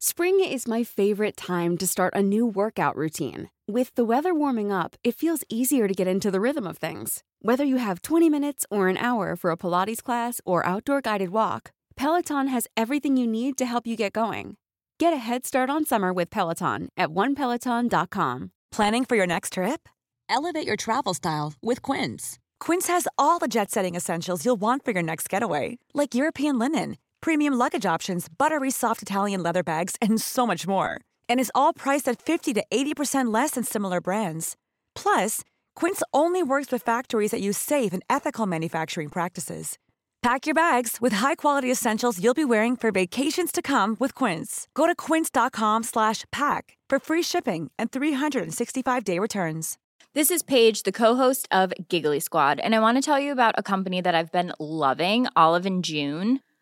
Spring is my favorite time to start a new workout routine. With the weather warming up, it feels easier to get into the rhythm of things. Whether you have 20 minutes or an hour for a Pilates class or outdoor guided walk, Peloton has everything you need to help you get going. Get a head start on summer with Peloton at onepeloton.com. Planning for your next trip? Elevate your travel style with Quince. Quince has all the jet setting essentials you'll want for your next getaway, like European linen, premium luggage options, buttery soft Italian leather bags, and so much more. And is all priced at 50 to 80% less than similar brands. Plus, Quince only works with factories that use safe and ethical manufacturing practices. Pack your bags with high-quality essentials you'll be wearing for vacations to come with Quince. Go to quince.com/pack for free shipping and 365-day returns. This is Paige, the co-host of Giggly Squad, and I want to tell you about a company that I've been loving, Olive and June.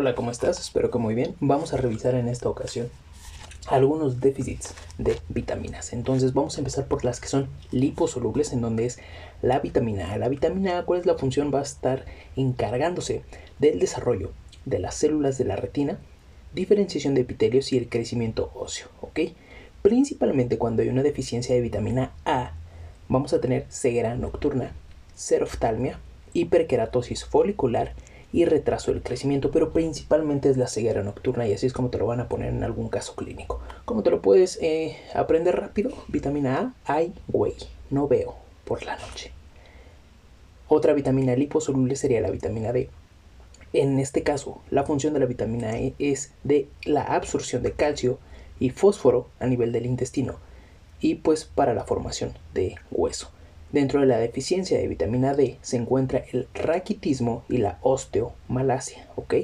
Hola, ¿cómo estás? Espero que muy bien. Vamos a revisar en esta ocasión algunos déficits de vitaminas. Entonces vamos a empezar por las que son liposolubles, en donde es la vitamina A. La vitamina A, ¿cuál es la función? Va a estar encargándose del desarrollo de las células de la retina, diferenciación de epitelios y el crecimiento óseo, ¿ok? Principalmente cuando hay una deficiencia de vitamina A, vamos a tener ceguera nocturna, seroftalmia, hiperkeratosis folicular y retraso del crecimiento, pero principalmente es la ceguera nocturna y así es como te lo van a poner en algún caso clínico. ¿Cómo te lo puedes eh, aprender rápido? Vitamina A, hay, güey, no veo por la noche. Otra vitamina liposoluble sería la vitamina D. En este caso, la función de la vitamina E es de la absorción de calcio y fósforo a nivel del intestino y pues para la formación de hueso. Dentro de la deficiencia de vitamina D se encuentra el raquitismo y la osteomalacia, ¿ok?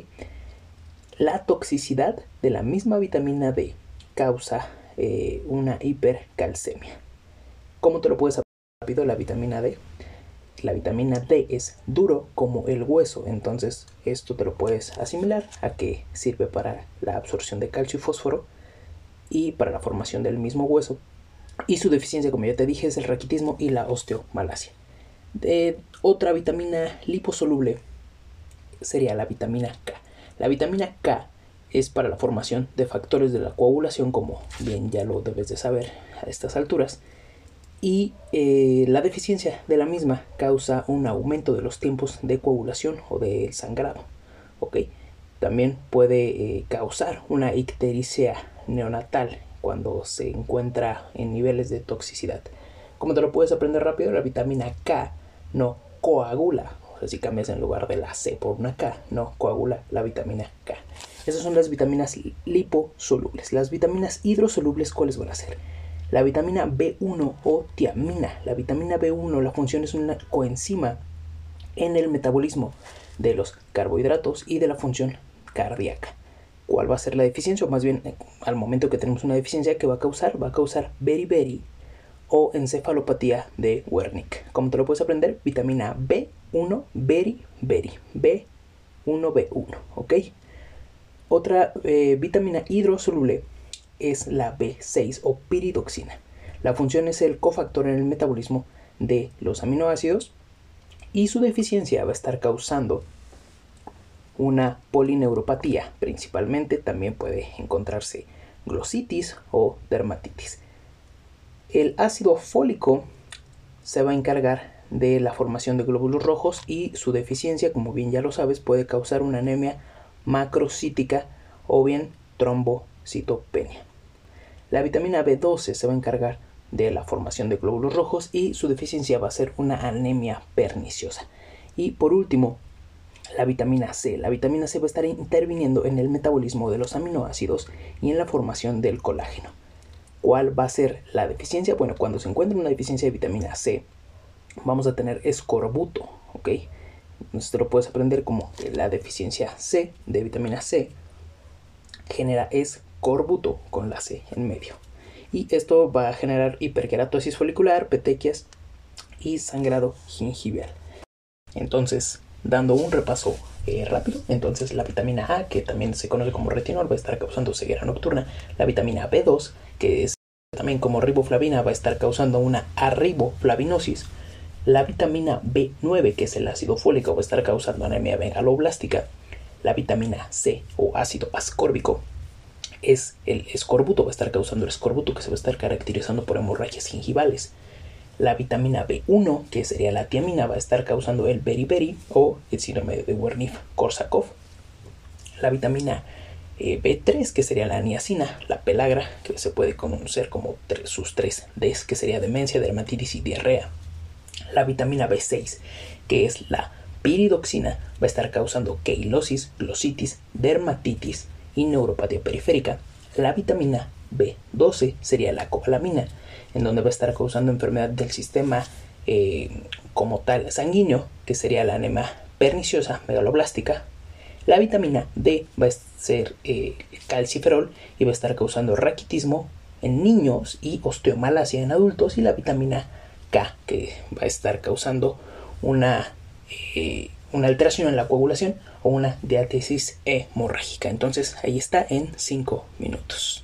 La toxicidad de la misma vitamina D causa eh, una hipercalcemia. ¿Cómo te lo puedes saber rápido la vitamina D? La vitamina D es duro como el hueso, entonces esto te lo puedes asimilar a que sirve para la absorción de calcio y fósforo y para la formación del mismo hueso y su deficiencia, como ya te dije, es el raquitismo y la osteomalacia. De otra vitamina liposoluble sería la vitamina K. La vitamina K es para la formación de factores de la coagulación, como bien ya lo debes de saber a estas alturas. Y eh, la deficiencia de la misma causa un aumento de los tiempos de coagulación o del sangrado. También puede eh, causar una ictericia neonatal cuando se encuentra en niveles de toxicidad. Como te lo puedes aprender rápido, la vitamina K no coagula. O sea, si cambias en lugar de la C por una K, no coagula la vitamina K. Esas son las vitaminas liposolubles. Las vitaminas hidrosolubles, ¿cuáles van a ser? La vitamina B1 o tiamina. La vitamina B1, la función es una coenzima en el metabolismo de los carbohidratos y de la función cardíaca cuál va a ser la deficiencia, o más bien eh, al momento que tenemos una deficiencia, ¿qué va a causar? Va a causar beriberi o encefalopatía de Wernicke. ¿Cómo te lo puedes aprender? Vitamina B1, beri, beri, B1B1, ¿ok? Otra eh, vitamina hidrosoluble es la B6 o piridoxina. La función es el cofactor en el metabolismo de los aminoácidos y su deficiencia va a estar causando una polineuropatía. Principalmente también puede encontrarse glositis o dermatitis. El ácido fólico se va a encargar de la formación de glóbulos rojos y su deficiencia, como bien ya lo sabes, puede causar una anemia macrocítica o bien trombocitopenia. La vitamina B12 se va a encargar de la formación de glóbulos rojos y su deficiencia va a ser una anemia perniciosa. Y por último, la vitamina C. La vitamina C va a estar interviniendo en el metabolismo de los aminoácidos y en la formación del colágeno. ¿Cuál va a ser la deficiencia? Bueno, cuando se encuentra una deficiencia de vitamina C, vamos a tener escorbuto, ¿ok? Entonces te lo puedes aprender como la deficiencia C de vitamina C genera escorbuto con la C en medio. Y esto va a generar hiperkeratosis folicular, petequias y sangrado gingival. Entonces, dando un repaso eh, rápido, entonces la vitamina A, que también se conoce como retinol, va a estar causando ceguera nocturna. La vitamina B2, que es también como riboflavina, va a estar causando una arriboflavinosis. La vitamina B9, que es el ácido fólico, va a estar causando anemia megaloblástica. La vitamina C o ácido ascórbico es el escorbuto, va a estar causando el escorbuto que se va a estar caracterizando por hemorragias gingivales. La vitamina B1, que sería la tiamina, va a estar causando el beriberi o el síndrome de Wernicke-Korsakoff. La vitamina eh, B3, que sería la niacina, la pelagra, que se puede conocer como sus tres Ds, que sería demencia, dermatitis y diarrea la vitamina B6, que es la piridoxina, va a estar causando queilosis, glositis, dermatitis y neuropatía periférica. La vitamina B12 sería la cobalamina, en donde va a estar causando enfermedad del sistema eh, como tal sanguíneo, que sería la anemia perniciosa megaloblástica. La vitamina D va a ser eh, calciferol y va a estar causando raquitismo en niños y osteomalacia en adultos. Y la vitamina que va a estar causando una, eh, una alteración en la coagulación o una diátesis hemorrágica. Entonces ahí está en 5 minutos.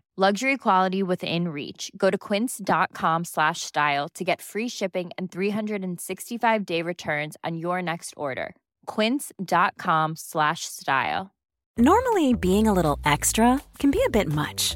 Luxury quality within reach. Go to quince.com slash style to get free shipping and 365-day returns on your next order. quince.com slash style. Normally, being a little extra can be a bit much,